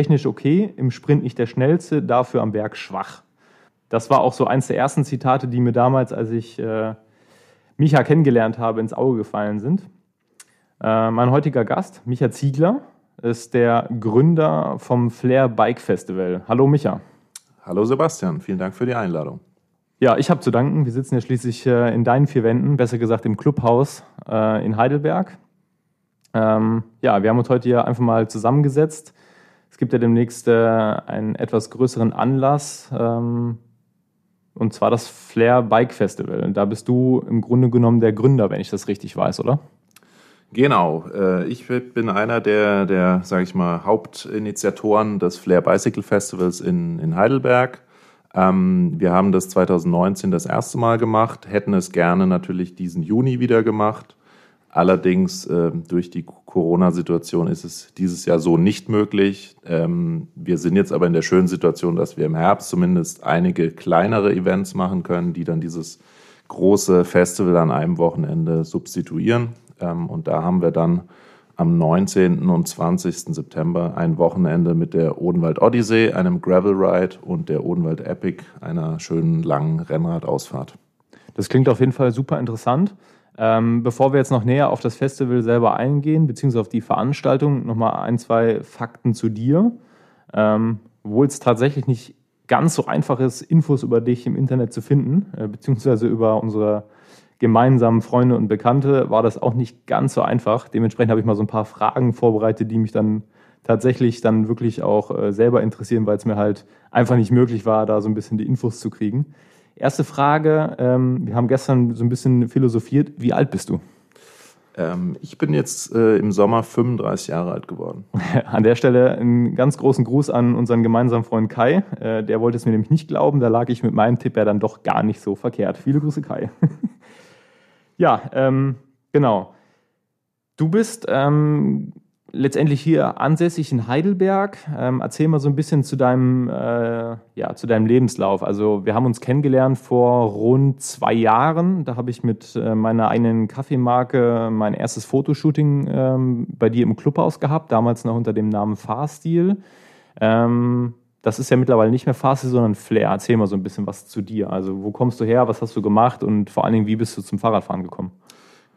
technisch okay, im Sprint nicht der schnellste, dafür am Berg schwach. Das war auch so eins der ersten Zitate, die mir damals, als ich äh, Micha kennengelernt habe, ins Auge gefallen sind. Äh, mein heutiger Gast, Micha Ziegler, ist der Gründer vom Flair Bike Festival. Hallo Micha. Hallo Sebastian, vielen Dank für die Einladung. Ja, ich habe zu danken. Wir sitzen ja schließlich äh, in deinen vier Wänden, besser gesagt im Clubhaus äh, in Heidelberg. Ähm, ja, wir haben uns heute hier einfach mal zusammengesetzt. Gibt ja demnächst äh, einen etwas größeren Anlass, ähm, und zwar das Flair Bike Festival. Da bist du im Grunde genommen der Gründer, wenn ich das richtig weiß, oder? Genau, äh, ich bin einer der, der sage ich mal, Hauptinitiatoren des Flair Bicycle Festivals in, in Heidelberg. Ähm, wir haben das 2019 das erste Mal gemacht, hätten es gerne natürlich diesen Juni wieder gemacht. Allerdings äh, durch die Corona-Situation ist es dieses Jahr so nicht möglich. Ähm, wir sind jetzt aber in der schönen Situation, dass wir im Herbst zumindest einige kleinere Events machen können, die dann dieses große Festival an einem Wochenende substituieren. Ähm, und da haben wir dann am 19. und 20. September ein Wochenende mit der Odenwald Odyssee, einem Gravel Ride und der Odenwald Epic, einer schönen langen Rennradausfahrt. Das klingt auf jeden Fall super interessant. Ähm, bevor wir jetzt noch näher auf das Festival selber eingehen, beziehungsweise auf die Veranstaltung, nochmal ein, zwei Fakten zu dir. Ähm, obwohl es tatsächlich nicht ganz so einfach ist, Infos über dich im Internet zu finden, äh, beziehungsweise über unsere gemeinsamen Freunde und Bekannte war das auch nicht ganz so einfach. Dementsprechend habe ich mal so ein paar Fragen vorbereitet, die mich dann tatsächlich dann wirklich auch äh, selber interessieren, weil es mir halt einfach nicht möglich war, da so ein bisschen die Infos zu kriegen. Erste Frage, ähm, wir haben gestern so ein bisschen philosophiert. Wie alt bist du? Ähm, ich bin jetzt äh, im Sommer 35 Jahre alt geworden. An der Stelle einen ganz großen Gruß an unseren gemeinsamen Freund Kai. Äh, der wollte es mir nämlich nicht glauben. Da lag ich mit meinem Tipp ja dann doch gar nicht so verkehrt. Viele Grüße, Kai. Ja, ähm, genau. Du bist ähm, letztendlich hier ansässig in Heidelberg. Ähm, erzähl mal so ein bisschen zu deinem, äh, ja, zu deinem Lebenslauf. Also wir haben uns kennengelernt vor rund zwei Jahren. Da habe ich mit äh, meiner eigenen Kaffeemarke mein erstes Fotoshooting ähm, bei dir im Clubhaus gehabt, damals noch unter dem Namen Fahrstil. Ähm, das ist ja mittlerweile nicht mehr Fahrstil, sondern Flair. Erzähl mal so ein bisschen was zu dir. Also wo kommst du her, was hast du gemacht und vor allen Dingen, wie bist du zum Fahrradfahren gekommen?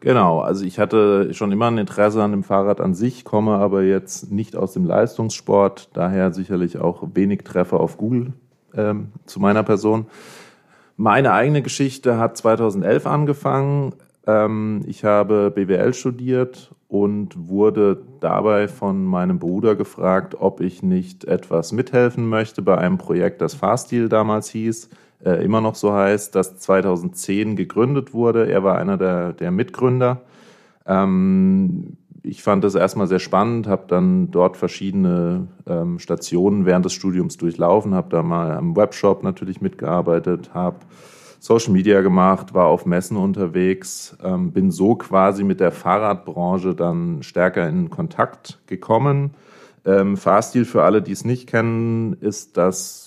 Genau, also ich hatte schon immer ein Interesse an dem Fahrrad an sich, komme aber jetzt nicht aus dem Leistungssport, daher sicherlich auch wenig Treffer auf Google ähm, zu meiner Person. Meine eigene Geschichte hat 2011 angefangen. Ähm, ich habe BWL studiert und wurde dabei von meinem Bruder gefragt, ob ich nicht etwas mithelfen möchte bei einem Projekt, das Fahrstil damals hieß, äh, immer noch so heißt, das 2010 gegründet wurde. Er war einer der, der Mitgründer. Ähm, ich fand das erstmal sehr spannend, habe dann dort verschiedene ähm, Stationen während des Studiums durchlaufen, habe da mal am Webshop natürlich mitgearbeitet, habe Social Media gemacht, war auf Messen unterwegs, ähm, bin so quasi mit der Fahrradbranche dann stärker in Kontakt gekommen. Ähm, Fahrstil für alle, die es nicht kennen, ist das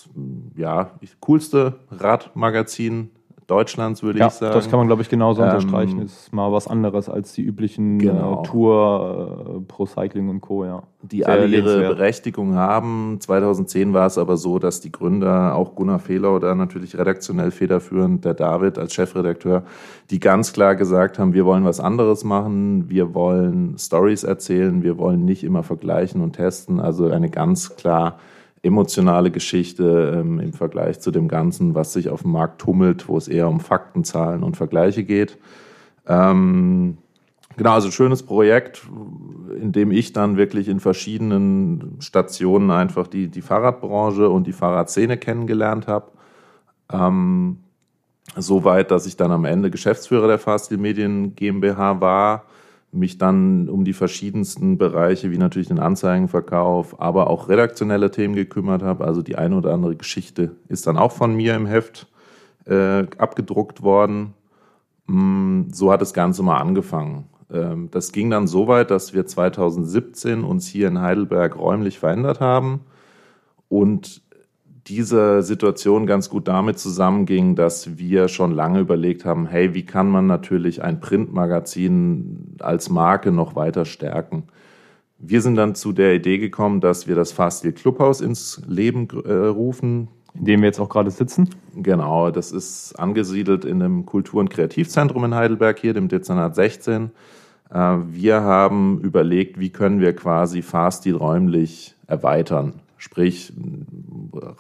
ja coolste Radmagazin Deutschlands, würde ja, ich sagen. Das kann man, glaube ich, genauso ähm, unterstreichen. Ist mal was anderes als die üblichen genau. äh, Tour, äh, Pro Cycling und Co. Ja. Die Sehr alle ihre Berechtigung haben. 2010 war es aber so, dass die Gründer, auch Gunnar Fehler da natürlich redaktionell federführend, der David als Chefredakteur, die ganz klar gesagt haben, wir wollen was anderes machen, wir wollen Stories erzählen, wir wollen nicht immer vergleichen und testen. Also eine ganz klar emotionale Geschichte ähm, im Vergleich zu dem Ganzen, was sich auf dem Markt tummelt, wo es eher um Fakten, Zahlen und Vergleiche geht. Ähm, genau, also schönes Projekt, in dem ich dann wirklich in verschiedenen Stationen einfach die, die Fahrradbranche und die Fahrradszene kennengelernt habe. Ähm, Soweit, dass ich dann am Ende Geschäftsführer der Fahrstil Medien GmbH war mich dann um die verschiedensten Bereiche, wie natürlich den Anzeigenverkauf, aber auch redaktionelle Themen gekümmert habe. Also die eine oder andere Geschichte ist dann auch von mir im Heft äh, abgedruckt worden. Mm, so hat das Ganze mal angefangen. Ähm, das ging dann so weit, dass wir 2017 uns hier in Heidelberg räumlich verändert haben und diese Situation ganz gut damit zusammenging, dass wir schon lange überlegt haben, hey, wie kann man natürlich ein Printmagazin als Marke noch weiter stärken? Wir sind dann zu der Idee gekommen, dass wir das Fahrstil Clubhaus ins Leben äh, rufen. In dem wir jetzt auch gerade sitzen. Genau, das ist angesiedelt in einem Kultur- und Kreativzentrum in Heidelberg hier, dem Dezernat 16. Äh, wir haben überlegt, wie können wir quasi Fahrstil räumlich erweitern. Sprich,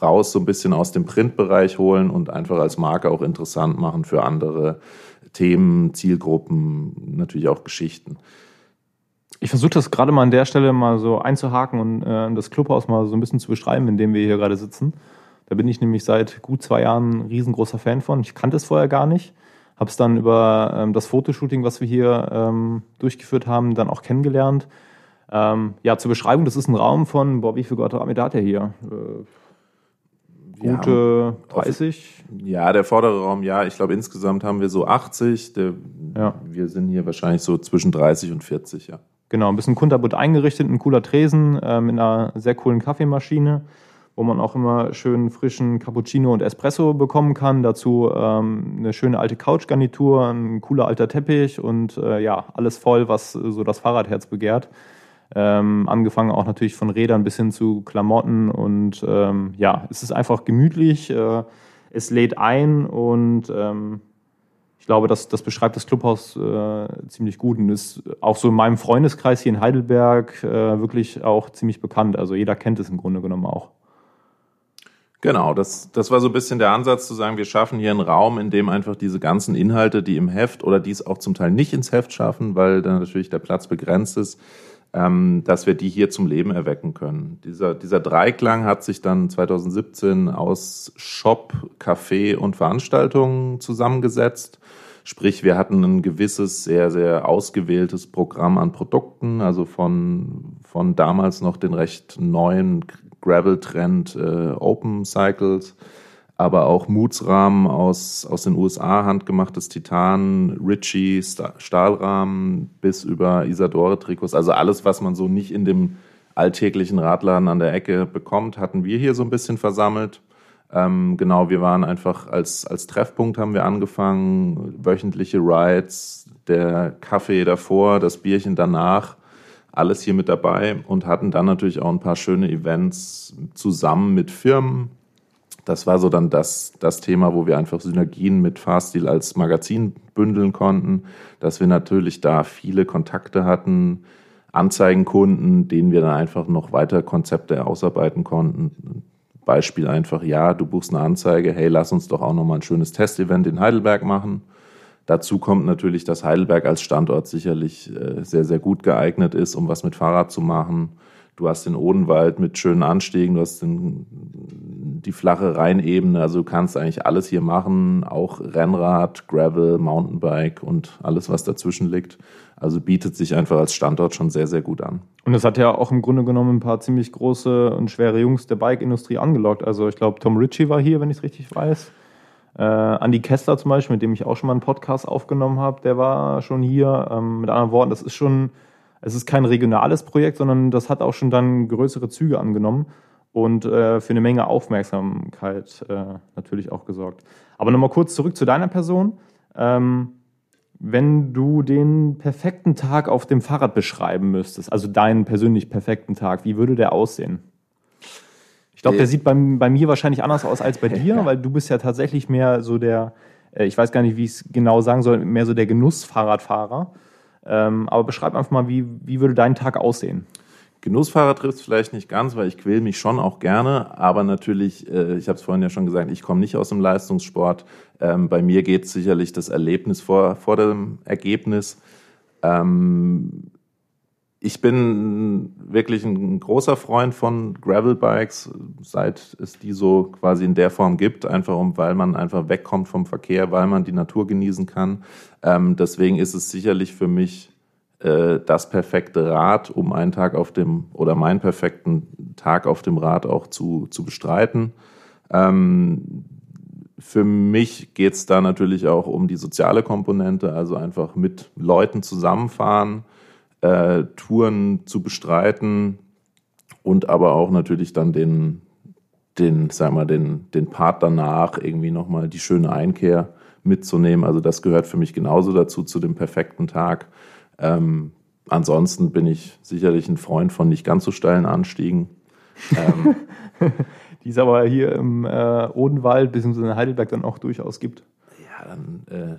raus so ein bisschen aus dem Printbereich holen und einfach als Marke auch interessant machen für andere Themen, Zielgruppen, natürlich auch Geschichten. Ich versuche das gerade mal an der Stelle mal so einzuhaken und äh, das Clubhaus mal so ein bisschen zu beschreiben, in dem wir hier gerade sitzen. Da bin ich nämlich seit gut zwei Jahren ein riesengroßer Fan von. Ich kannte es vorher gar nicht. Habe es dann über ähm, das Fotoshooting, was wir hier ähm, durchgeführt haben, dann auch kennengelernt. Ähm, ja, zur Beschreibung, das ist ein Raum von, boah, wie viel Quadratmeter hat er hier? Äh, gute 30? Ja, der vordere Raum, ja. Ich glaube, insgesamt haben wir so 80. Der, ja. Wir sind hier wahrscheinlich so zwischen 30 und 40, ja. Genau, ein bisschen kunterbunt eingerichtet, ein cooler Tresen äh, mit einer sehr coolen Kaffeemaschine, wo man auch immer schön frischen Cappuccino und Espresso bekommen kann. Dazu ähm, eine schöne alte Couchgarnitur, ein cooler alter Teppich und äh, ja, alles voll, was so das Fahrradherz begehrt. Ähm, angefangen auch natürlich von Rädern bis hin zu Klamotten und ähm, ja, es ist einfach gemütlich, äh, es lädt ein und ähm, ich glaube, das, das beschreibt das Clubhaus äh, ziemlich gut und ist auch so in meinem Freundeskreis hier in Heidelberg äh, wirklich auch ziemlich bekannt. Also jeder kennt es im Grunde genommen auch. Genau, das, das war so ein bisschen der Ansatz zu sagen, wir schaffen hier einen Raum, in dem einfach diese ganzen Inhalte, die im Heft oder die es auch zum Teil nicht ins Heft schaffen, weil dann natürlich der Platz begrenzt ist, dass wir die hier zum Leben erwecken können. Dieser, dieser Dreiklang hat sich dann 2017 aus Shop, Café und Veranstaltungen zusammengesetzt. Sprich, wir hatten ein gewisses, sehr, sehr ausgewähltes Programm an Produkten, also von, von damals noch den recht neuen Gravel-Trend äh, Open Cycles aber auch Moods-Rahmen aus, aus den USA, handgemachtes Titan, Ritchie, Stahlrahmen bis über Isadore-Trikots. Also alles, was man so nicht in dem alltäglichen Radladen an der Ecke bekommt, hatten wir hier so ein bisschen versammelt. Ähm, genau, wir waren einfach als, als Treffpunkt haben wir angefangen, wöchentliche Rides, der Kaffee davor, das Bierchen danach, alles hier mit dabei und hatten dann natürlich auch ein paar schöne Events zusammen mit Firmen, das war so dann das, das Thema, wo wir einfach Synergien mit Fahrstil als Magazin bündeln konnten, dass wir natürlich da viele Kontakte hatten, Anzeigenkunden, denen wir dann einfach noch weiter Konzepte ausarbeiten konnten. Beispiel einfach, ja, du buchst eine Anzeige, hey, lass uns doch auch nochmal ein schönes Testevent in Heidelberg machen. Dazu kommt natürlich, dass Heidelberg als Standort sicherlich äh, sehr, sehr gut geeignet ist, um was mit Fahrrad zu machen. Du hast den Odenwald mit schönen Anstiegen, du hast den, die flache Rheinebene, also du kannst eigentlich alles hier machen, auch Rennrad, Gravel, Mountainbike und alles, was dazwischen liegt. Also bietet sich einfach als Standort schon sehr, sehr gut an. Und es hat ja auch im Grunde genommen ein paar ziemlich große und schwere Jungs der Bike-Industrie angelockt. Also ich glaube, Tom Ritchie war hier, wenn ich es richtig weiß. Äh, Andy Kessler zum Beispiel, mit dem ich auch schon mal einen Podcast aufgenommen habe, der war schon hier. Ähm, mit anderen Worten, das ist schon es ist kein regionales Projekt, sondern das hat auch schon dann größere Züge angenommen und äh, für eine Menge Aufmerksamkeit äh, natürlich auch gesorgt. Aber nochmal kurz zurück zu deiner Person. Ähm, wenn du den perfekten Tag auf dem Fahrrad beschreiben müsstest, also deinen persönlich perfekten Tag, wie würde der aussehen? Ich glaube, der äh. sieht bei, bei mir wahrscheinlich anders aus als bei dir, weil du bist ja tatsächlich mehr so der, äh, ich weiß gar nicht, wie ich es genau sagen soll, mehr so der Genussfahrradfahrer. Ähm, aber beschreib einfach mal, wie, wie würde dein Tag aussehen? Genussfahrer trifft es vielleicht nicht ganz, weil ich quäle mich schon auch gerne. Aber natürlich, äh, ich habe es vorhin ja schon gesagt, ich komme nicht aus dem Leistungssport. Ähm, bei mir geht sicherlich das Erlebnis vor, vor dem Ergebnis. Ähm, ich bin wirklich ein großer Freund von Gravelbikes, seit es die so quasi in der Form gibt, einfach um, weil man einfach wegkommt vom Verkehr, weil man die Natur genießen kann. Ähm, deswegen ist es sicherlich für mich das perfekte Rad, um einen Tag auf dem oder meinen perfekten Tag auf dem Rad auch zu, zu bestreiten. Ähm, für mich geht es da natürlich auch um die soziale Komponente, also einfach mit Leuten zusammenfahren äh, Touren zu bestreiten und aber auch natürlich dann den, den, sag mal, den, den Part danach irgendwie nochmal die schöne Einkehr mitzunehmen. Also das gehört für mich genauso dazu, zu dem perfekten Tag. Ähm, ansonsten bin ich sicherlich ein Freund von nicht ganz so steilen Anstiegen. Ähm, die es aber hier im äh, Odenwald bzw. in Heidelberg dann auch durchaus gibt. Ja, dann, äh,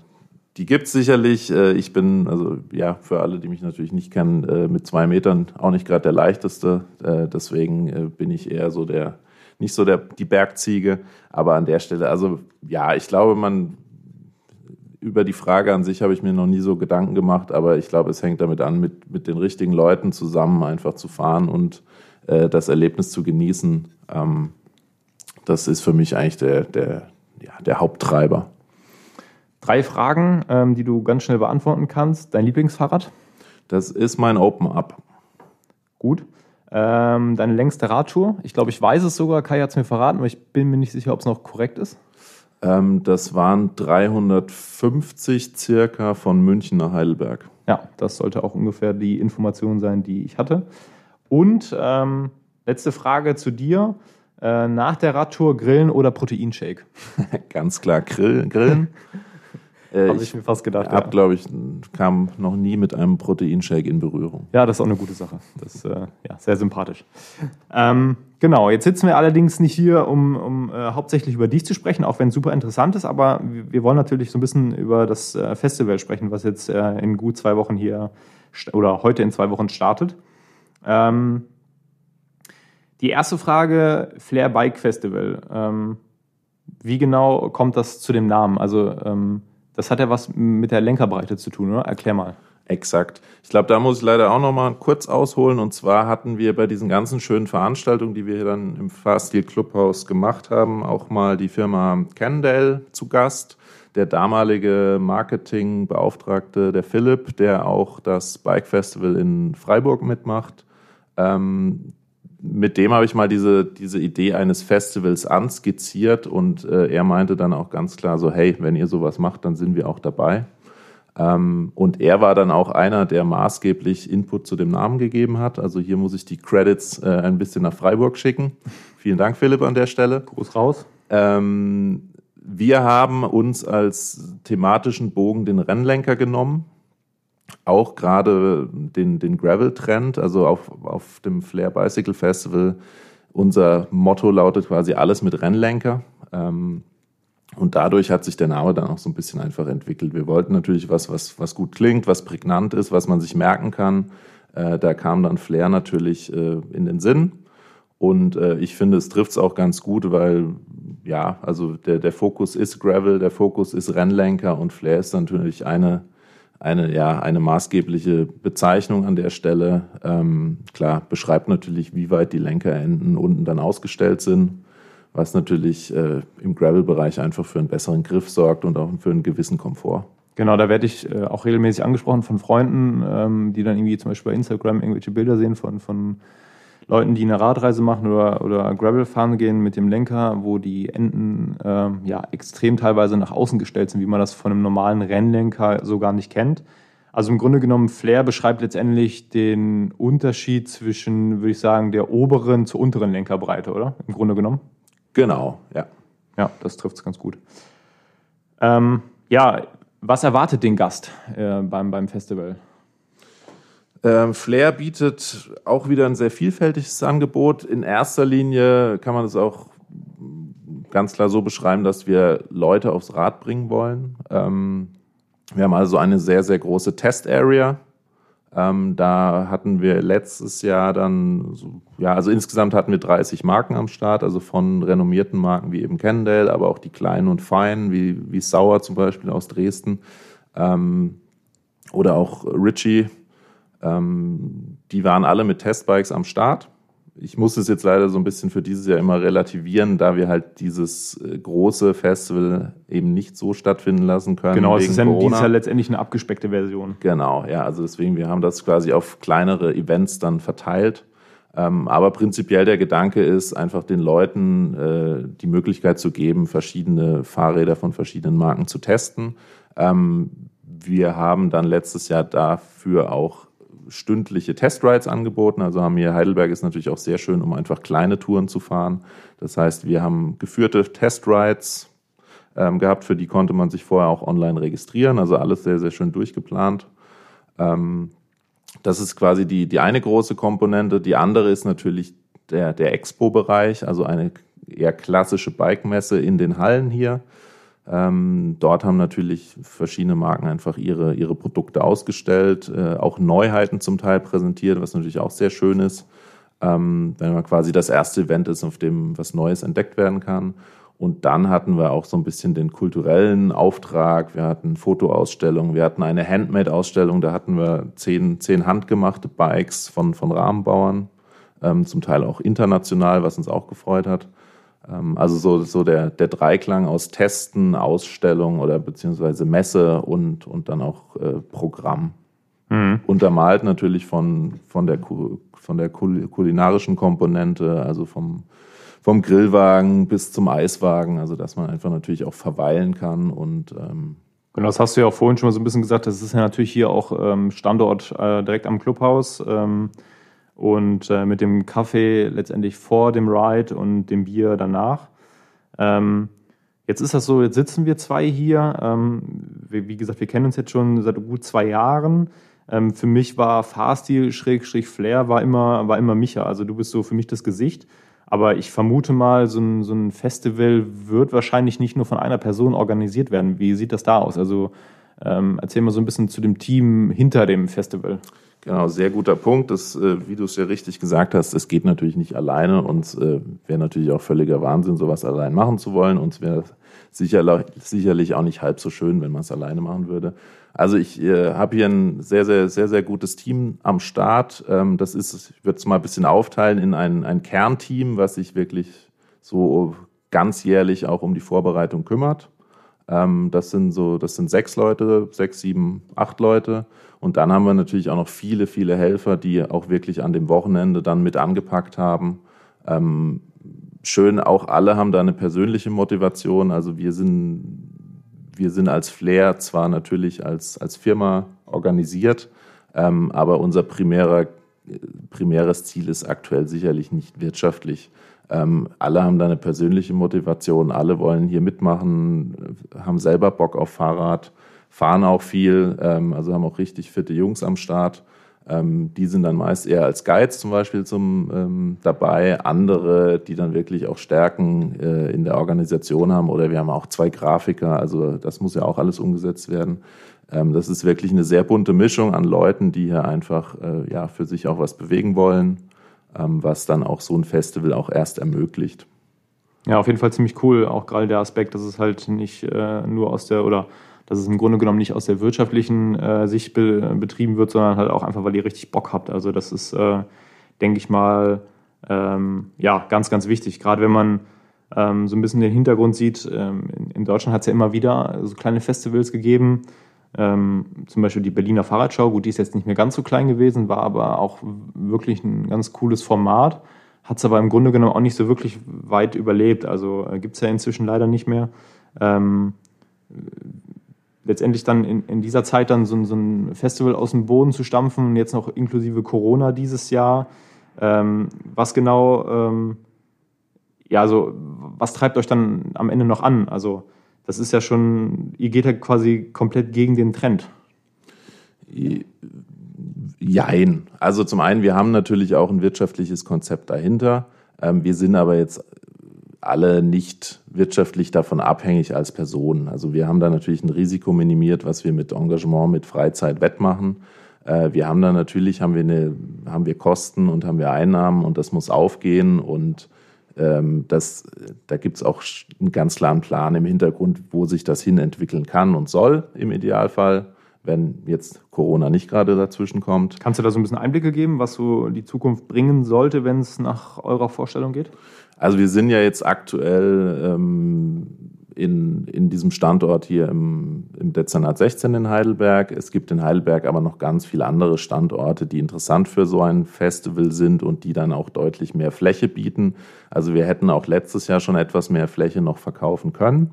die gibt es sicherlich. Äh, ich bin, also ja, für alle, die mich natürlich nicht kennen, äh, mit zwei Metern auch nicht gerade der leichteste. Äh, deswegen äh, bin ich eher so der, nicht so der, die Bergziege. Aber an der Stelle, also ja, ich glaube, man über die Frage an sich habe ich mir noch nie so Gedanken gemacht, aber ich glaube, es hängt damit an, mit, mit den richtigen Leuten zusammen einfach zu fahren und äh, das Erlebnis zu genießen. Ähm, das ist für mich eigentlich der, der, ja, der Haupttreiber. Drei Fragen, ähm, die du ganz schnell beantworten kannst. Dein Lieblingsfahrrad? Das ist mein Open-Up. Gut. Ähm, deine längste Radtour? Ich glaube, ich weiß es sogar. Kai hat es mir verraten, aber ich bin mir nicht sicher, ob es noch korrekt ist. Ähm, das waren 350 circa von München nach Heidelberg. Ja, das sollte auch ungefähr die Information sein, die ich hatte. Und ähm, letzte Frage zu dir. Äh, nach der Radtour Grillen oder Proteinshake? Ganz klar Grill, Grillen. Äh, Habe ich mir fast gedacht. Ab, ja. glaube ich, kam noch nie mit einem Proteinshake in Berührung. Ja, das ist auch eine gute Sache. Das ist äh, ja, sehr sympathisch. Ähm, genau, jetzt sitzen wir allerdings nicht hier, um, um äh, hauptsächlich über dich zu sprechen, auch wenn es super interessant ist, aber wir wollen natürlich so ein bisschen über das äh, Festival sprechen, was jetzt äh, in gut zwei Wochen hier oder heute in zwei Wochen startet. Ähm, die erste Frage, Flair Bike Festival. Ähm, wie genau kommt das zu dem Namen? Also ähm, das hat ja was mit der Lenkerbreite zu tun, oder? Erklär mal. Exakt. Ich glaube, da muss ich leider auch noch mal kurz ausholen. Und zwar hatten wir bei diesen ganzen schönen Veranstaltungen, die wir dann im Fahrstil Clubhaus gemacht haben, auch mal die Firma Cannondale zu Gast. Der damalige Marketingbeauftragte, der Philipp, der auch das Bike Festival in Freiburg mitmacht. Ähm, mit dem habe ich mal diese, diese Idee eines Festivals anskizziert und äh, er meinte dann auch ganz klar so, hey, wenn ihr sowas macht, dann sind wir auch dabei. Ähm, und er war dann auch einer, der maßgeblich Input zu dem Namen gegeben hat. Also hier muss ich die Credits äh, ein bisschen nach Freiburg schicken. Vielen Dank, Philipp, an der Stelle. Gruß raus. Ähm, wir haben uns als thematischen Bogen den Rennlenker genommen auch gerade den, den Gravel-Trend, also auf, auf dem Flair Bicycle Festival, unser Motto lautet quasi alles mit Rennlenker. Ähm, und dadurch hat sich der Name dann auch so ein bisschen einfach entwickelt. Wir wollten natürlich was, was, was gut klingt, was prägnant ist, was man sich merken kann. Äh, da kam dann Flair natürlich äh, in den Sinn. Und äh, ich finde, es trifft es auch ganz gut, weil ja, also der, der Fokus ist Gravel, der Fokus ist Rennlenker und Flair ist natürlich eine eine, ja, eine maßgebliche Bezeichnung an der Stelle. Ähm, klar, beschreibt natürlich, wie weit die Lenkerenden unten dann ausgestellt sind, was natürlich äh, im Gravel-Bereich einfach für einen besseren Griff sorgt und auch für einen gewissen Komfort. Genau, da werde ich äh, auch regelmäßig angesprochen von Freunden, ähm, die dann irgendwie zum Beispiel bei Instagram irgendwelche Bilder sehen von, von Leuten, die eine Radreise machen oder, oder Gravel fahren gehen mit dem Lenker, wo die Enden ähm, ja, extrem teilweise nach außen gestellt sind, wie man das von einem normalen Rennlenker so gar nicht kennt. Also im Grunde genommen, Flair beschreibt letztendlich den Unterschied zwischen, würde ich sagen, der oberen zur unteren Lenkerbreite, oder? Im Grunde genommen. Genau, ja. Ja, das trifft es ganz gut. Ähm, ja, was erwartet den Gast äh, beim, beim Festival? Ähm, Flair bietet auch wieder ein sehr vielfältiges Angebot. In erster Linie kann man es auch ganz klar so beschreiben, dass wir Leute aufs Rad bringen wollen. Ähm, wir haben also eine sehr, sehr große Test-Area. Ähm, da hatten wir letztes Jahr dann, so, ja, also insgesamt hatten wir 30 Marken am Start, also von renommierten Marken wie eben Cannondale, aber auch die kleinen und feinen, wie, wie Sauer zum Beispiel aus Dresden. Ähm, oder auch Ritchie, ähm, die waren alle mit Testbikes am Start. Ich muss es jetzt leider so ein bisschen für dieses Jahr immer relativieren, da wir halt dieses äh, große Festival eben nicht so stattfinden lassen können. Genau, es ist ja dieses Jahr letztendlich eine abgespeckte Version. Genau, ja, also deswegen, wir haben das quasi auf kleinere Events dann verteilt. Ähm, aber prinzipiell der Gedanke ist, einfach den Leuten äh, die Möglichkeit zu geben, verschiedene Fahrräder von verschiedenen Marken zu testen. Ähm, wir haben dann letztes Jahr dafür auch stündliche Testrides angeboten. Also haben hier Heidelberg ist natürlich auch sehr schön, um einfach kleine Touren zu fahren. Das heißt, wir haben geführte Testrides ähm, gehabt, für die konnte man sich vorher auch online registrieren. Also alles sehr, sehr schön durchgeplant. Ähm, Das ist quasi die, die eine große Komponente. Die andere ist natürlich der, der Expo-Bereich, also eine eher klassische Bike-Messe in den Hallen hier. Ähm, dort haben natürlich verschiedene Marken einfach ihre, ihre Produkte ausgestellt, äh, auch Neuheiten zum Teil präsentiert, was natürlich auch sehr schön ist, ähm, wenn man quasi das erste Event ist, auf dem was Neues entdeckt werden kann. Und dann hatten wir auch so ein bisschen den kulturellen Auftrag. Wir hatten Fotoausstellungen, wir hatten eine Handmade-Ausstellung, da hatten wir zehn, zehn handgemachte Bikes von, von Rahmenbauern, ähm, zum Teil auch international, was uns auch gefreut hat. Ähm, also so, so der, der Dreiklang aus Testen, Ausstellung oder beziehungsweise Messe und, und dann auch äh, Programm. Mhm. Untermalt natürlich von, von der, von der kulinarischen Komponente, also vom, vom Grillwagen bis zum Eiswagen, also dass man einfach natürlich auch verweilen kann und ähm, Genau, das hast du ja auch vorhin schon mal so ein bisschen gesagt. Das ist ja natürlich hier auch ähm, Standort äh, direkt am Clubhaus. Ähm, und äh, mit dem Kaffee letztendlich vor dem Ride und dem Bier danach. Ähm, jetzt ist das so, jetzt sitzen wir zwei hier. Ähm, wie, wie, gesagt, wir kennen uns jetzt schon seit gut zwei Jahren. Ähm, für mich war Fahrstil Schrägstrich Flair war immer, war immer Micha. Also du bist so für mich das Gesicht. Aber ich vermute mal, so ein, so ein Festival wird wahrscheinlich nicht nur von einer Person organisiert werden. Wie sieht das da aus? Also ähm, erzähl mal so ein bisschen zu dem Team hinter dem Festival. Genau, sehr guter Punkt. Das, äh, wie du es ja richtig gesagt hast, es geht natürlich nicht alleine und äh, wäre natürlich auch völliger Wahnsinn, sowas allein machen zu wollen. Und es wäre sicherlich, sicherlich auch nicht halb so schön, wenn man es alleine machen würde. Also ich äh, habe hier ein sehr, sehr, sehr, sehr gutes Team am Start. Ähm, das ist, ich würde es mal ein bisschen aufteilen in ein, ein Kernteam, was sich wirklich so ganzjährlich auch um die Vorbereitung kümmert. Ähm, das sind so, das sind sechs Leute, sechs, sieben, acht Leute. Und dann haben wir natürlich auch noch viele, viele Helfer, die auch wirklich an dem Wochenende dann mit angepackt haben. Ähm, schön, auch alle haben da eine persönliche Motivation. Also wir sind, wir sind als Flair zwar natürlich als, als Firma organisiert, ähm, aber unser primärer, primäres Ziel ist aktuell sicherlich nicht wirtschaftlich. Ähm, alle haben da eine persönliche Motivation, alle wollen hier mitmachen, haben selber Bock auf Fahrrad fahren auch viel, ähm, also haben auch richtig fitte Jungs am Start. Ähm, die sind dann meist eher als Guides zum Beispiel zum, ähm, dabei. Andere, die dann wirklich auch Stärken äh, in der Organisation haben. Oder wir haben auch zwei Grafiker. Also das muss ja auch alles umgesetzt werden. Ähm, das ist wirklich eine sehr bunte Mischung an Leuten, die hier einfach äh, ja, für sich auch was bewegen wollen, was dann auch so ein Festival auch erst ermöglicht. Ja, auf jeden Fall ziemlich cool. Auch gerade der Aspekt, dass es halt nicht äh, nur aus der oder dass es im Grunde genommen nicht aus der wirtschaftlichen äh, Sicht be betrieben wird, sondern halt auch einfach, weil ihr richtig Bock habt. Also das ist, äh, denke ich mal, ähm, ja, ganz, ganz wichtig. Gerade wenn man ähm, so ein bisschen den Hintergrund sieht, ähm, in, in, Deutschland hat es ja immer wieder so kleine Festivals gegeben. Ähm, zum Beispiel die Berliner Fahrradschau, gut, die ist jetzt nicht mehr ganz so klein gewesen, war aber auch wirklich ein ganz cooles Format. Hat es aber im Grunde genommen auch nicht so wirklich weit überlebt. Also äh, gibt es ja inzwischen leider nicht mehr. Ähm, letztendlich dann in, in dieser Zeit dann so, so, ein Festival aus dem Boden zu stampfen, jetzt noch inklusive Corona dieses Jahr. Ähm, was genau, ähm, ja, also was treibt euch dann am Ende noch an? Also das ist ja schon, ihr geht ja quasi komplett gegen den Trend. Jein. Also zum einen, wir haben natürlich auch ein wirtschaftliches Konzept dahinter. Ähm, wir sind aber jetzt alle nicht wirtschaftlich davon abhängig als Personen. Also wir haben da natürlich ein Risiko minimiert, was wir mit Engagement, mit Freizeit wettmachen. Äh, wir haben da natürlich haben wir eine, haben wir Kosten und haben wir Einnahmen und das muss aufgehen und ähm, das, da gibt es auch einen ganz klaren Plan im Hintergrund, wo sich das hin entwickeln kann und soll im Idealfall, wenn jetzt Corona nicht gerade dazwischen kommt. Kannst du da so ein bisschen Einblicke geben, was so die Zukunft bringen sollte, wenn es nach eurer Vorstellung geht? Also wir sind ja jetzt aktuell ähm, in, in diesem Standort hier im, im Dezernat 16 in Heidelberg. Es gibt in Heidelberg aber noch ganz viele andere Standorte, die interessant für so ein Festival sind und die dann auch deutlich mehr Fläche bieten. Also wir hätten auch letztes Jahr schon etwas mehr Fläche noch verkaufen können.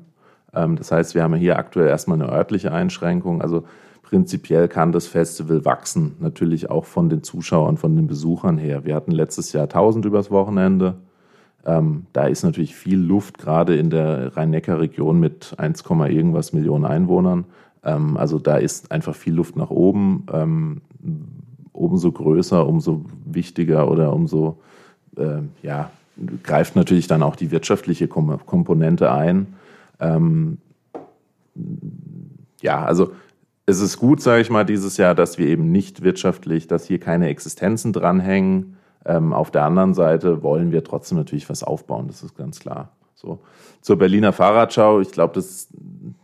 Ähm, das heißt, wir haben hier aktuell erstmal eine örtliche Einschränkung. Also prinzipiell kann das Festival wachsen, natürlich auch von den Zuschauern, von den Besuchern her. Wir hatten letztes Jahr 1000 übers Wochenende. Ähm, da ist natürlich viel Luft, gerade in der Rhein-Neckar-Region mit 1, irgendwas Millionen Einwohnern. Ähm, also da ist einfach viel Luft nach oben. Ähm, umso größer, umso wichtiger oder umso, äh, ja, greift natürlich dann auch die wirtschaftliche Komponente ein. Ähm, ja, also es ist gut, sage ich mal, dieses Jahr, dass wir eben nicht wirtschaftlich, dass hier keine Existenzen dranhängen. Ähm, auf der anderen Seite wollen wir trotzdem natürlich was aufbauen, das ist ganz klar. So zur Berliner Fahrradschau, ich glaube, das,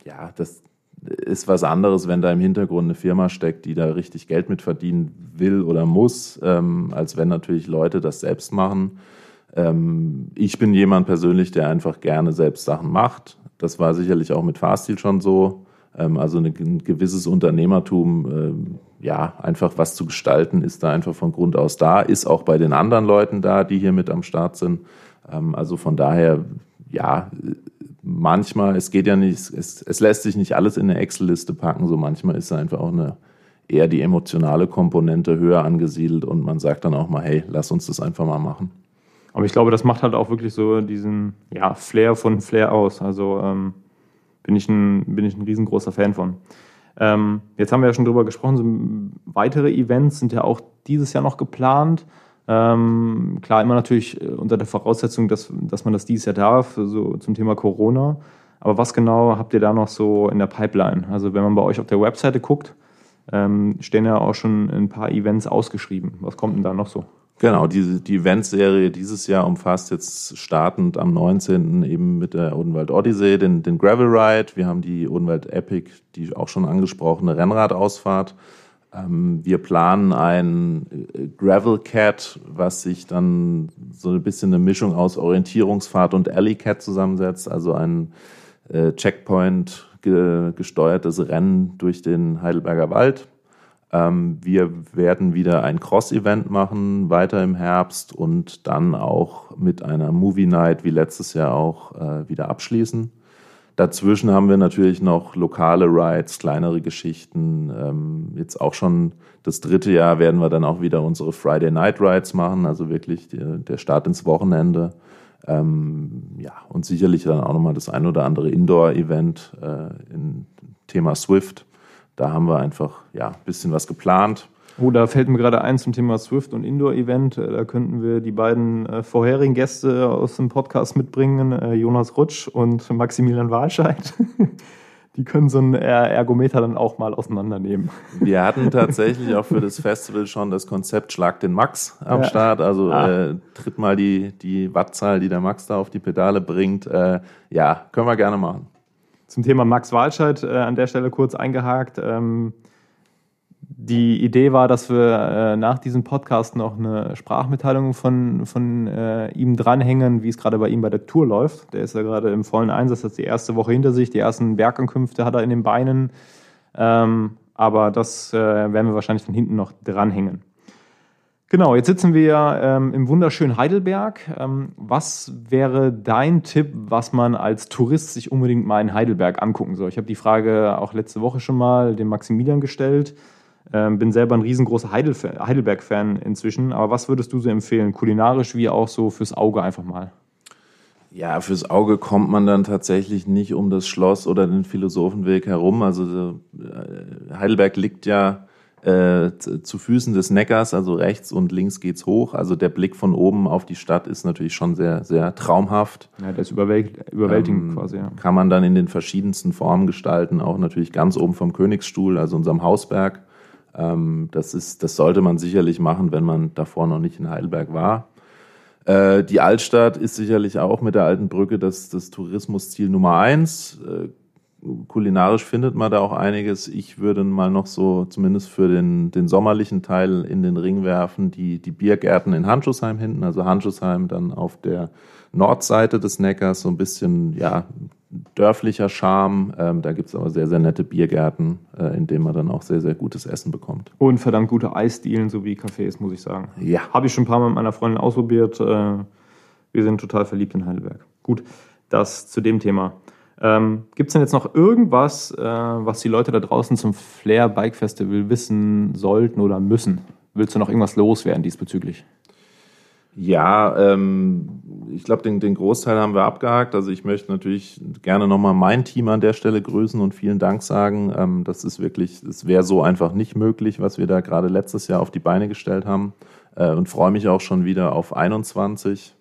ja, das ist was anderes, wenn da im Hintergrund eine Firma steckt, die da richtig Geld mit verdienen will oder muss, ähm, als wenn natürlich Leute das selbst machen. Ähm, ich bin jemand persönlich, der einfach gerne selbst Sachen macht. Das war sicherlich auch mit Fahrstil schon so. Ähm, also ein gewisses Unternehmertum, ähm, ja, einfach was zu gestalten, ist da einfach von Grund aus da, ist auch bei den anderen Leuten da, die hier mit am Start sind. Ähm, also von daher, ja, manchmal, es geht ja nicht, es, es lässt sich nicht alles in eine Excel-Liste packen, so manchmal ist da einfach auch eine eher die emotionale Komponente höher angesiedelt und man sagt dann auch mal, hey, lass uns das einfach mal machen. Aber ich glaube, das macht halt auch wirklich so diesen ja, Flair von Flair aus. Also ähm, bin, ich ein, bin ich ein riesengroßer Fan von. Ähm, jetzt haben wir ja schon drüber gesprochen, so weitere Events sind ja auch dieses Jahr noch geplant. Ähm, klar, immer natürlich äh, unter der Voraussetzung, dass, dass man das dieses Jahr darf, so zum Thema Corona. Aber was genau habt ihr da noch so in der Pipeline? Also wenn man bei euch auf der Webseite guckt, ähm, stehen ja auch schon ein paar Events ausgeschrieben. Was kommt denn da noch so? Genau, die, die Eventserie dieses Jahr umfasst jetzt startend am 19. eben mit der Odenwald Odyssey den, den Gravel Ride. Wir haben die Odenwald Epic, die auch schon angesprochene Rennradausfahrt. Ähm, wir planen ein äh, Gravel Cat, was sich dann so ein bisschen eine Mischung aus Orientierungsfahrt und Alley Cat zusammensetzt, also ein äh, Checkpoint gesteuertes Rennen durch den Heidelberger Wald. Ähm, wir werden wieder ein Cross-Event machen, weiter im Herbst und dann auch mit einer Movie Night wie letztes Jahr auch äh, wieder abschließen. Dazwischen haben wir natürlich noch lokale Rides, kleinere Geschichten. Ähm, jetzt auch schon das dritte Jahr werden wir dann auch wieder unsere Friday Night Rides machen, also wirklich der Start ins Wochenende. Ähm, ja, und sicherlich dann auch nochmal das ein oder andere Indoor-Event äh, im Thema Swift da haben wir einfach ja, ein bisschen was geplant. Oh, da fällt mir gerade ein zum Thema Swift und Indoor-Event. Äh, da könnten wir die beiden äh, vorherigen Gäste aus dem Podcast mitbringen, äh, Jonas Rutsch und Maximilian Walscheid. die können so einen Ergometer dann auch mal auseinandernehmen. Wir hatten tatsächlich auch für das Festival schon das Konzept Schlag den Max am ja. Start. Also ah. äh, tritt mal die, die Wattzahl, die der Max da auf die Pedale bringt. Äh, ja, können wir gerne machen. Zum Thema Max Walscheid äh, an der Stelle kurz eingehakt. Ähm, die Idee war, dass wir äh, nach diesem Podcast noch eine Sprachmitteilung von, von äh, ihm dranhängen, wie es gerade bei ihm bei der Tour läuft. Der ist ja gerade im vollen Einsatz, hat die erste Woche hinter sich, die ersten Bergankünfte hat er in den Beinen. Ähm, aber das äh, werden wir wahrscheinlich dann hinten noch dranhängen. Genau, jetzt sitzen wir ähm, im wunderschönen Heidelberg. Ähm, was wäre dein Tipp, was man als Tourist sich unbedingt mal in Heidelberg angucken soll? Ich habe die Frage auch letzte Woche schon mal dem Maximilian gestellt. Ähm, bin selber ein riesengroßer Heidel Heidelberg-Fan inzwischen. Aber was würdest du so empfehlen, kulinarisch wie auch so fürs Auge einfach mal? Ja, fürs Auge kommt man dann tatsächlich nicht um das Schloss oder den Philosophenweg herum. Also äh, Heidelberg liegt ja äh, zu Füßen des Neckars, also rechts und links geht's hoch. Also der Blick von oben auf die Stadt ist natürlich schon sehr, sehr traumhaft. Ja, das ist überwältigend ähm, quasi. Ja. Kann man dann in den verschiedensten Formen gestalten, auch natürlich ganz oben vom Königsstuhl, also unserem Hausberg. Ähm, das ist, das sollte man sicherlich machen, wenn man davor noch nicht in Heidelberg war. Äh, die Altstadt ist sicherlich auch mit der alten Brücke das, das Tourismusziel Nummer eins. Äh, kulinarisch findet man da auch einiges. Ich würde mal noch so, zumindest für den, den sommerlichen Teil in den Ring werfen, die, die Biergärten in Handschussheim hinten, also Handschussheim dann auf der Nordseite des Neckars, so ein bisschen, ja, dörflicher Charme. Ähm, da gibt es aber sehr, sehr nette Biergärten, äh, in denen man dann auch sehr, sehr gutes Essen bekommt. Und verdammt gute Eisdielen sowie Cafés, muss ich sagen. Ja. Habe ich schon ein paar Mal mit meiner Freundin ausprobiert. Äh, wir sind total verliebt in Heidelberg. Gut, das zu dem Thema. Ähm, Gibt es denn jetzt noch irgendwas, äh, was die Leute da draußen zum Flair Bike Festival wissen sollten oder müssen? Willst du noch irgendwas loswerden diesbezüglich? Ja, ähm, ich glaube, den, den Großteil haben wir abgehakt. Also ich möchte natürlich gerne nochmal mein Team an der Stelle grüßen und vielen Dank sagen. Ähm, das ist wirklich, es wäre so einfach nicht möglich, was wir da gerade letztes Jahr auf die Beine gestellt haben. Äh, und freue mich auch schon wieder auf 21.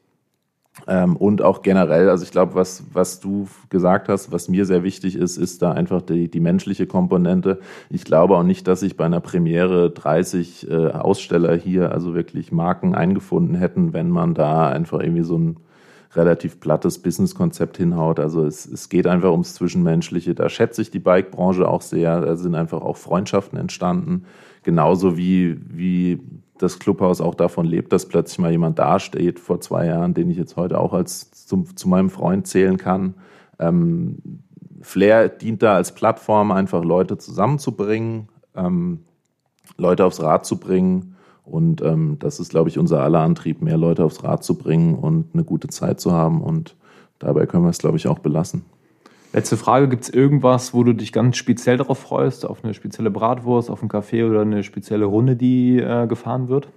Ähm, und auch generell, also ich glaube, was, was du gesagt hast, was mir sehr wichtig ist, ist da einfach die, die menschliche Komponente. Ich glaube auch nicht, dass sich bei einer Premiere 30 äh, Aussteller hier, also wirklich Marken eingefunden hätten, wenn man da einfach irgendwie so ein relativ plattes Businesskonzept hinhaut. Also es, es geht einfach ums Zwischenmenschliche. Da schätze ich die Bike-Branche auch sehr. Da sind einfach auch Freundschaften entstanden. Genauso wie, wie das Clubhaus auch davon lebt, dass plötzlich mal jemand dasteht vor zwei Jahren, den ich jetzt heute auch als zum, zu meinem Freund zählen kann. Ähm, Flair dient da als Plattform, einfach Leute zusammenzubringen, ähm, Leute aufs Rad zu bringen. Und ähm, das ist, glaube ich, unser aller Antrieb, mehr Leute aufs Rad zu bringen und eine gute Zeit zu haben. Und dabei können wir es, glaube ich, auch belassen. Letzte Frage: Gibt es irgendwas, wo du dich ganz speziell darauf freust? Auf eine spezielle Bratwurst, auf einen Kaffee oder eine spezielle Runde, die äh, gefahren wird?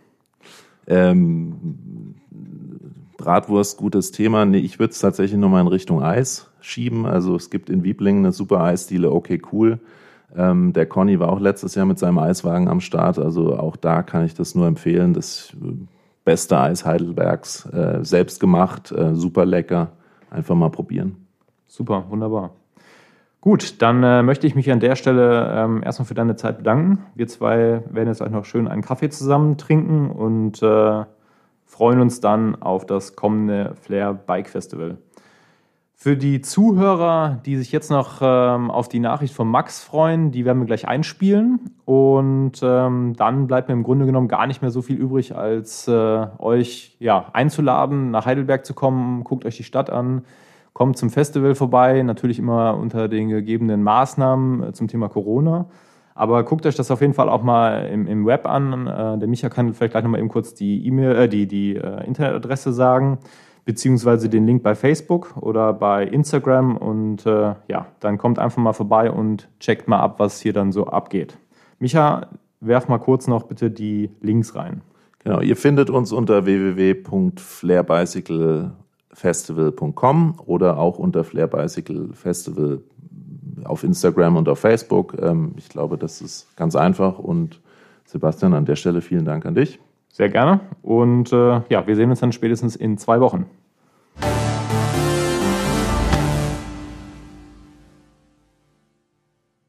Ähm, Bratwurst, gutes Thema. Nee, ich würde es tatsächlich nochmal in Richtung Eis schieben. Also es gibt in Wieblingen eine super Eisdiele, okay, cool. Ähm, der Conny war auch letztes Jahr mit seinem Eiswagen am Start. Also auch da kann ich das nur empfehlen. Das beste Eis Heidelbergs, äh, selbst gemacht, äh, super lecker. Einfach mal probieren. Super, wunderbar. Gut, dann äh, möchte ich mich an der Stelle ähm, erstmal für deine Zeit bedanken. Wir zwei werden jetzt auch noch schön einen Kaffee zusammen trinken und äh, freuen uns dann auf das kommende Flair Bike Festival. Für die Zuhörer, die sich jetzt noch ähm, auf die Nachricht von Max freuen, die werden wir gleich einspielen. Und ähm, dann bleibt mir im Grunde genommen gar nicht mehr so viel übrig, als äh, euch ja, einzuladen, nach Heidelberg zu kommen. Guckt euch die Stadt an Kommt zum Festival vorbei, natürlich immer unter den gegebenen Maßnahmen äh, zum Thema Corona. Aber guckt euch das auf jeden Fall auch mal im, im Web an. Äh, der Micha kann vielleicht gleich nochmal eben kurz die E-Mail, äh, die, die äh, Internetadresse sagen, beziehungsweise den Link bei Facebook oder bei Instagram. Und äh, ja, dann kommt einfach mal vorbei und checkt mal ab, was hier dann so abgeht. Micha, werf mal kurz noch bitte die Links rein. Genau, ihr findet uns unter www.flairbicycle festival.com oder auch unter Flair Bicycle Festival auf Instagram und auf Facebook. Ähm, ich glaube, das ist ganz einfach. Und Sebastian, an der Stelle vielen Dank an dich. Sehr gerne. Und äh, ja, wir sehen uns dann spätestens in zwei Wochen.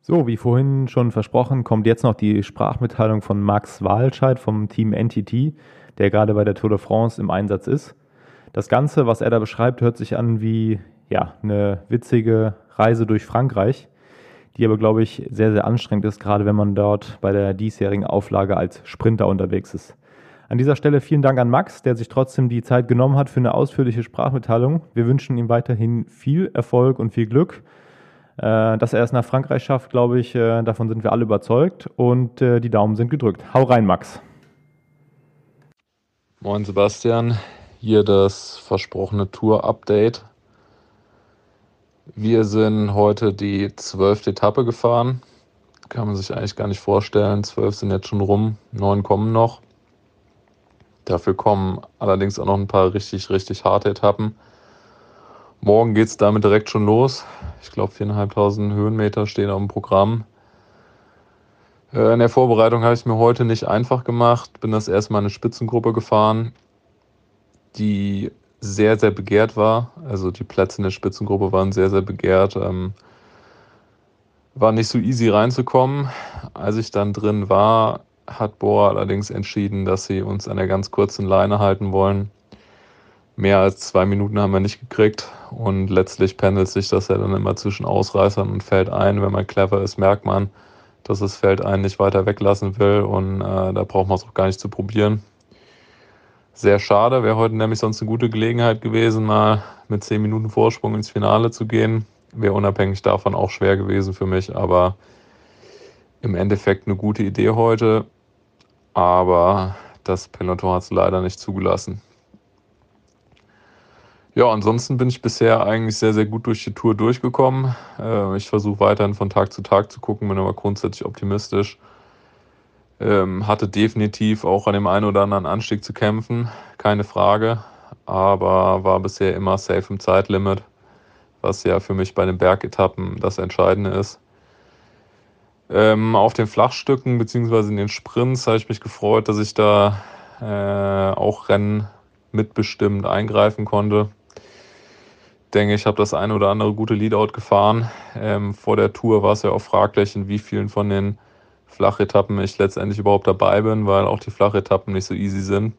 So, wie vorhin schon versprochen, kommt jetzt noch die Sprachmitteilung von Max Walscheid vom Team NTT, der gerade bei der Tour de France im Einsatz ist. Das Ganze, was er da beschreibt, hört sich an wie ja, eine witzige Reise durch Frankreich, die aber, glaube ich, sehr, sehr anstrengend ist, gerade wenn man dort bei der diesjährigen Auflage als Sprinter unterwegs ist. An dieser Stelle vielen Dank an Max, der sich trotzdem die Zeit genommen hat für eine ausführliche Sprachmitteilung. Wir wünschen ihm weiterhin viel Erfolg und viel Glück. Äh, dass er es nach Frankreich schafft, glaube ich, äh, davon sind wir alle überzeugt und äh, die Daumen sind gedrückt. Hau rein, Max. Moin, Sebastian hier das versprochene Tour-Update. Wir sind heute die zwölfte Etappe gefahren. Kann man sich eigentlich gar nicht vorstellen. Zwölf sind jetzt schon rum, neun kommen noch. Dafür kommen allerdings auch noch ein paar richtig, richtig harte Etappen. Morgen geht es damit direkt schon los. Ich glaube, 4.500 Höhenmeter stehen auf dem Programm. Äh, in der Vorbereitung habe ich es mir heute nicht einfach gemacht. Bin das erstmal eine Spitzengruppe gefahren die sehr, sehr begehrt war. Also die Plätze in der Spitzengruppe waren sehr, sehr begehrt. Ähm, war nicht so easy reinzukommen. Als ich dann drin war, hat Boa allerdings entschieden, dass sie uns an der ganz kurzen Leine halten wollen. Mehr als zwei Minuten haben wir nicht gekriegt und letztlich pendelt sich das ja dann immer zwischen Ausreißern und Feld ein. Wenn man clever ist, merkt man, dass das Feld einen nicht weiter weglassen will und äh, da braucht man es auch gar nicht zu probieren. Sehr schade, wäre heute nämlich sonst eine gute Gelegenheit gewesen, mal mit 10 Minuten Vorsprung ins Finale zu gehen. Wäre unabhängig davon auch schwer gewesen für mich, aber im Endeffekt eine gute Idee heute. Aber das Peloton hat es leider nicht zugelassen. Ja, ansonsten bin ich bisher eigentlich sehr, sehr gut durch die Tour durchgekommen. Äh, ich versuche weiterhin von Tag zu Tag zu gucken, bin aber grundsätzlich optimistisch Ähm, hatte definitiv auch an dem einen oder anderen Anstieg zu kämpfen, keine Frage, aber war bisher immer safe im Zeitlimit, was ja für mich bei den Bergetappen das Entscheidende ist. Ähm, auf den Flachstücken bzw. in den Sprints habe ich mich gefreut, dass ich da äh, auch Rennen mitbestimmt eingreifen konnte. Ich denke, ich habe das eine oder andere gute Leadout gefahren. Ähm, vor der Tour war es ja auch fraglich, in wie vielen von den Flachetappen ich letztendlich überhaupt dabei bin, weil auch die Flachetappen nicht so easy sind.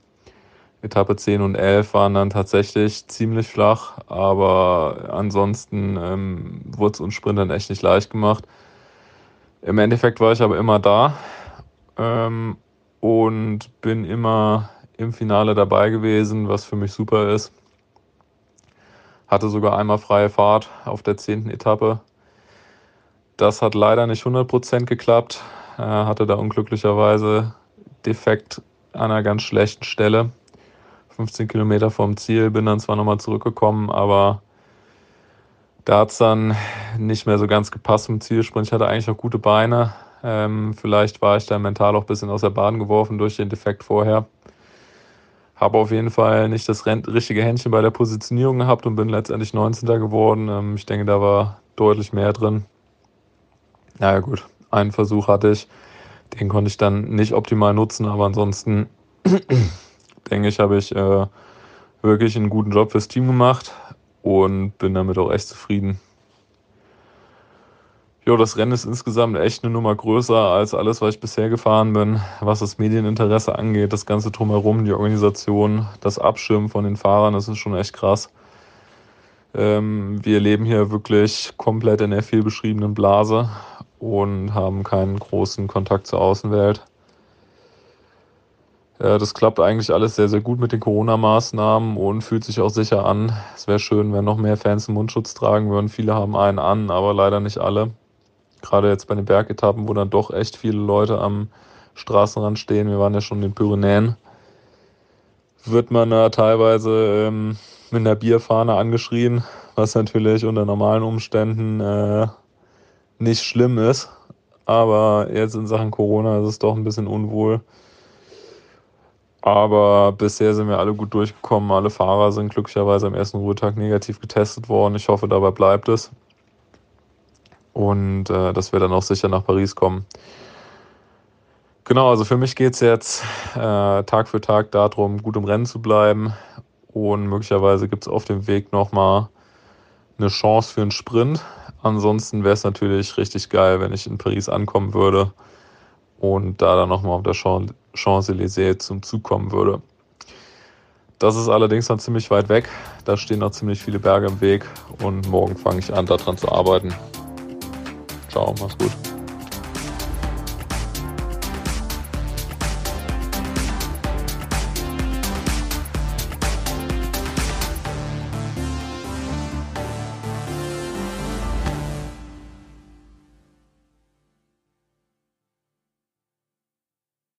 Etappe 10 und 11 waren dann tatsächlich ziemlich flach, aber ansonsten ähm, wurde es uns Sprintern echt nicht leicht gemacht. Im Endeffekt war ich aber immer da ähm, und bin immer im Finale dabei gewesen, was für mich super ist. Hatte sogar einmal freie Fahrt auf der 10. Etappe. Das hat leider nicht 100% geklappt. Äh, hatte da unglücklicherweise Defekt an einer ganz schlechten Stelle. 15 Kilometer vom Ziel, bin dann zwar nochmal zurückgekommen, aber da hat es dann nicht mehr so ganz gepasst im Zielsprint. Ich hatte eigentlich auch gute Beine. Ähm, vielleicht war ich da mental auch ein bisschen aus der Bahn geworfen durch den Defekt vorher. Habe auf jeden Fall nicht das richtige Händchen bei der Positionierung gehabt und bin letztendlich 19. geworden. Ähm, ich denke, da war deutlich mehr drin. Naja gut, einen Versuch hatte ich. Den konnte ich dann nicht optimal nutzen, aber ansonsten denke ich, habe ich äh, wirklich einen guten Job fürs Team gemacht und bin damit auch echt zufrieden. Jo, das Rennen ist insgesamt echt eine Nummer größer als alles, was ich bisher gefahren bin, was das Medieninteresse angeht, das ganze drumherum, die Organisation, das Abschirmen von den Fahrern, das ist schon echt krass. Ähm, wir leben hier wirklich komplett in der viel beschriebenen Blase und haben keinen großen Kontakt zur Außenwelt. Ja, das klappt eigentlich alles sehr, sehr gut mit den Corona-Maßnahmen und fühlt sich auch sicher an. Es wäre schön, wenn noch mehr Fans einen Mundschutz tragen würden. Viele haben einen an, aber leider nicht alle. Gerade jetzt bei den Bergetappen, wo dann doch echt viele Leute am Straßenrand stehen. Wir waren ja schon in den Pyrenäen. Wird man da teilweise ähm, mit einer Bierfahne angeschrien, was natürlich unter normalen Umständen äh, nicht schlimm ist. Aber jetzt in Sachen Corona ist es doch ein bisschen unwohl. Aber bisher sind wir alle gut durchgekommen. Alle Fahrer sind glücklicherweise am ersten Ruhetag negativ getestet worden. Ich hoffe, dabei bleibt es. Und äh, dass wir dann auch sicher nach Paris kommen. Genau, also für mich geht es jetzt äh, Tag für Tag darum, gut im Rennen zu bleiben. Und möglicherweise gibt es auf dem Weg nochmal eine Chance für einen Sprint. Ansonsten wäre es natürlich richtig geil, wenn ich in Paris ankommen würde und da dann nochmal auf der Champs-Élysées zum Zug kommen würde. Das ist allerdings noch ziemlich weit weg. Da stehen noch ziemlich viele Berge im Weg und morgen fange ich an, daran zu arbeiten. Ciao, mach's gut.